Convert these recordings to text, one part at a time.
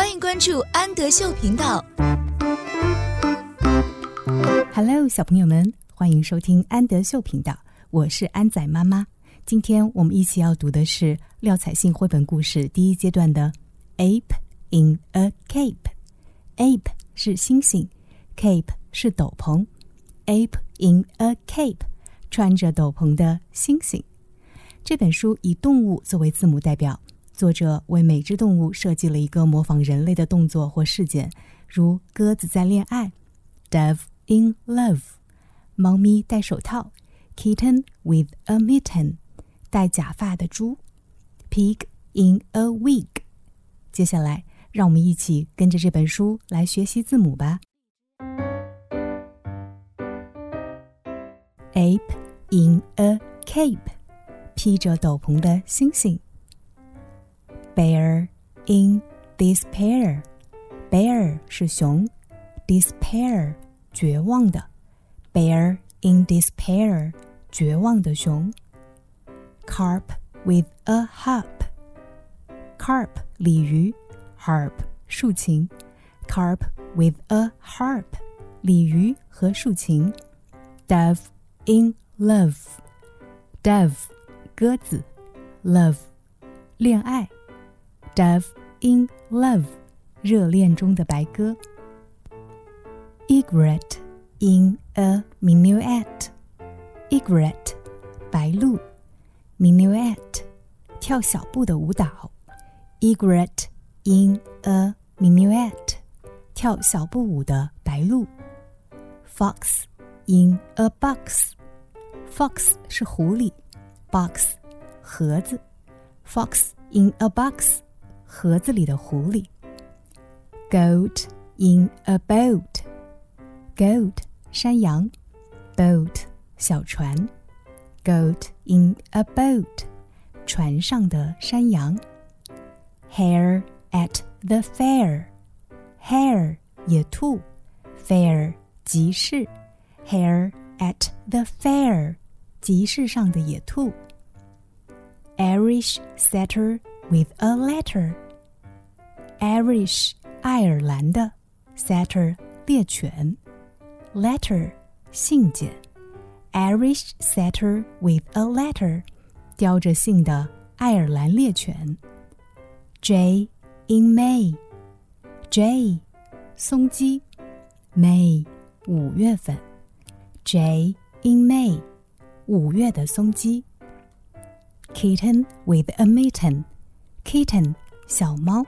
欢迎关注安德秀频道。Hello，小朋友们，欢迎收听安德秀频道，我是安仔妈妈。今天我们一起要读的是廖彩杏绘本故事第一阶段的《Ape in a Cape》。Ape 是猩猩，Cape 是斗篷。Ape in a Cape，穿着斗篷的猩猩。这本书以动物作为字母代表，作者为每只动物设计了一个模仿人类的动作或事件，如鸽子在恋爱，Dove in love；猫咪戴手套，Kitten with a mitten；戴假发的猪，Pig in a wig。接下来，让我们一起跟着这本书来学习字母吧。Ape in a cape。披着斗篷的猩猩。Bear in despair。Bear 是熊，despair 绝望的。Bear in despair 绝望的熊。Carp with a harp。Carp 鲤鱼，harp 竖琴。Carp with a harp 鲤鱼和竖琴。Dove in love。Dove 鸽子，love，恋爱 ，dove in love，热恋中的白鸽。Egret in a minuet，egret，白鹭，minuet，跳小步的舞蹈。Egret in a minuet，跳小步舞的白鹭。Fox in a box，fox 是狐狸。box 盒子，fox in a box 盒子里的狐狸。goat in a boat goat 山羊，boat 小船，goat in a boat 船上的山羊。hare at the fair hare 野兔，fair 集市，hare at the fair 集市上的野兔。Irish setter with a letter. Irish 爱尔兰的 setter 猎犬，letter 信件，Irish setter with a letter 叼着信的爱尔兰猎犬。Jay in May，Jay 松鸡，May Jay in May 五月的松鸡。Kitten with a mitten。kitten 小猫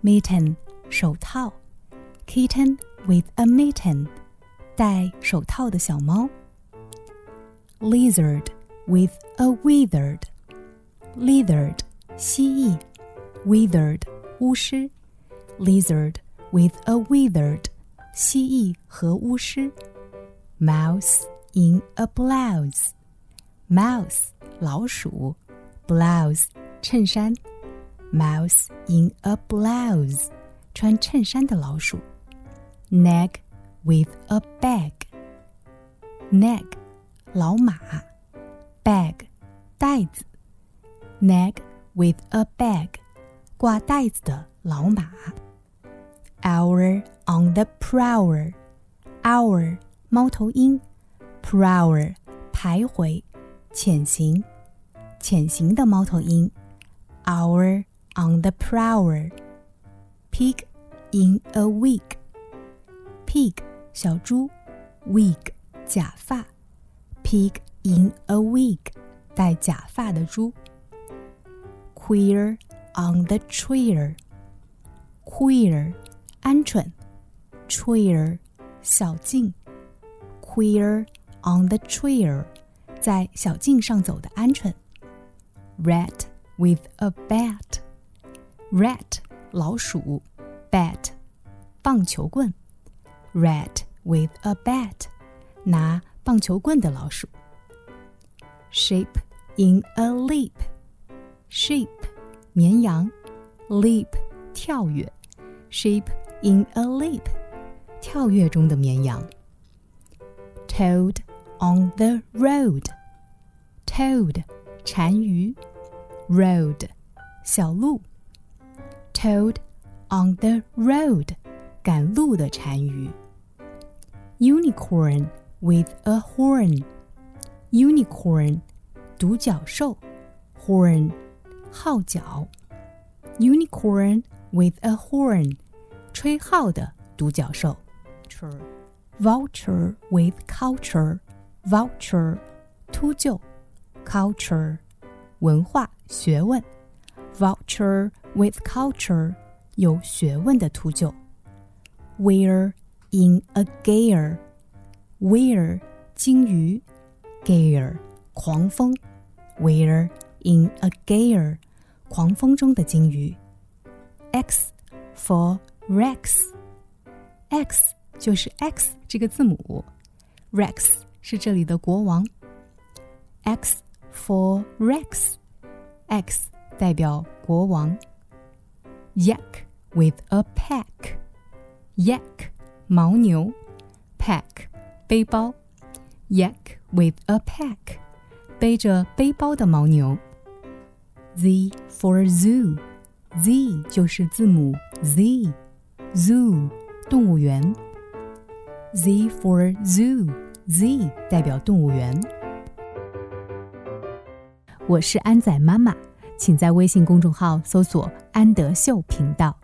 ，mitten 手套，kitten with a mitten 戴手套的小猫，lizard with a wizard lizard 蜥蜴，wizard 巫师，lizard with a wizard 蜥蜴和巫师，mouse in a blouse mouse 老鼠，blouse 衬衫。mouse in a blouse，穿衬衫的老鼠。；nag with a bag，nag 老马，bag 袋子。；nag with a bag，挂袋子的老马。；owl on the prowl，owl 猫头鹰，prowl 徘徊，潜行，潜行的猫头鹰。；owl。on the prowl. Pig in a wig. Pig 小猪，wig 假发。Pig in a wig 戴假发的猪。Quail on the trail. Quail 鹌鹑，trail 小径。Quail on the trail 在小径上走的鹌鹑。Rat with a bat Rat 老鼠，bat 棒球棍。Rat with a bat 拿棒球棍的老鼠。Sheep in a leap. Sheep 绵羊，leap 跳跃。Sheep in a leap 跳跃中的绵羊。Toad on the road. Toad 单鱼，road 小路。 toad on the road，赶路的单语。Unicorn with a horn, unicorn 独角兽。Horn 号角。Unicorn with a horn，吹号的独角兽。Vulture. With culture, 秃鹫，culture Vulture with culture，有学问的秃鹫。Whale in a gale，whale 鲸鱼，gale 狂风。Whale in a gale，狂风中的鲸鱼。X for Rex，X 就是 X 这个字母，Rex 是这里的国王。X for Rex，X。代表国王。Yak with a pack，Yak 牦牛，pack 背包。Yak with a pack，背着背包的牦牛。Z for Zoo，Z 就是字母 Z，Zoo 动物园。Z for Zoo，Z 代表动物园。我是安仔妈妈，请在微信公众号搜索“安德秀频道”。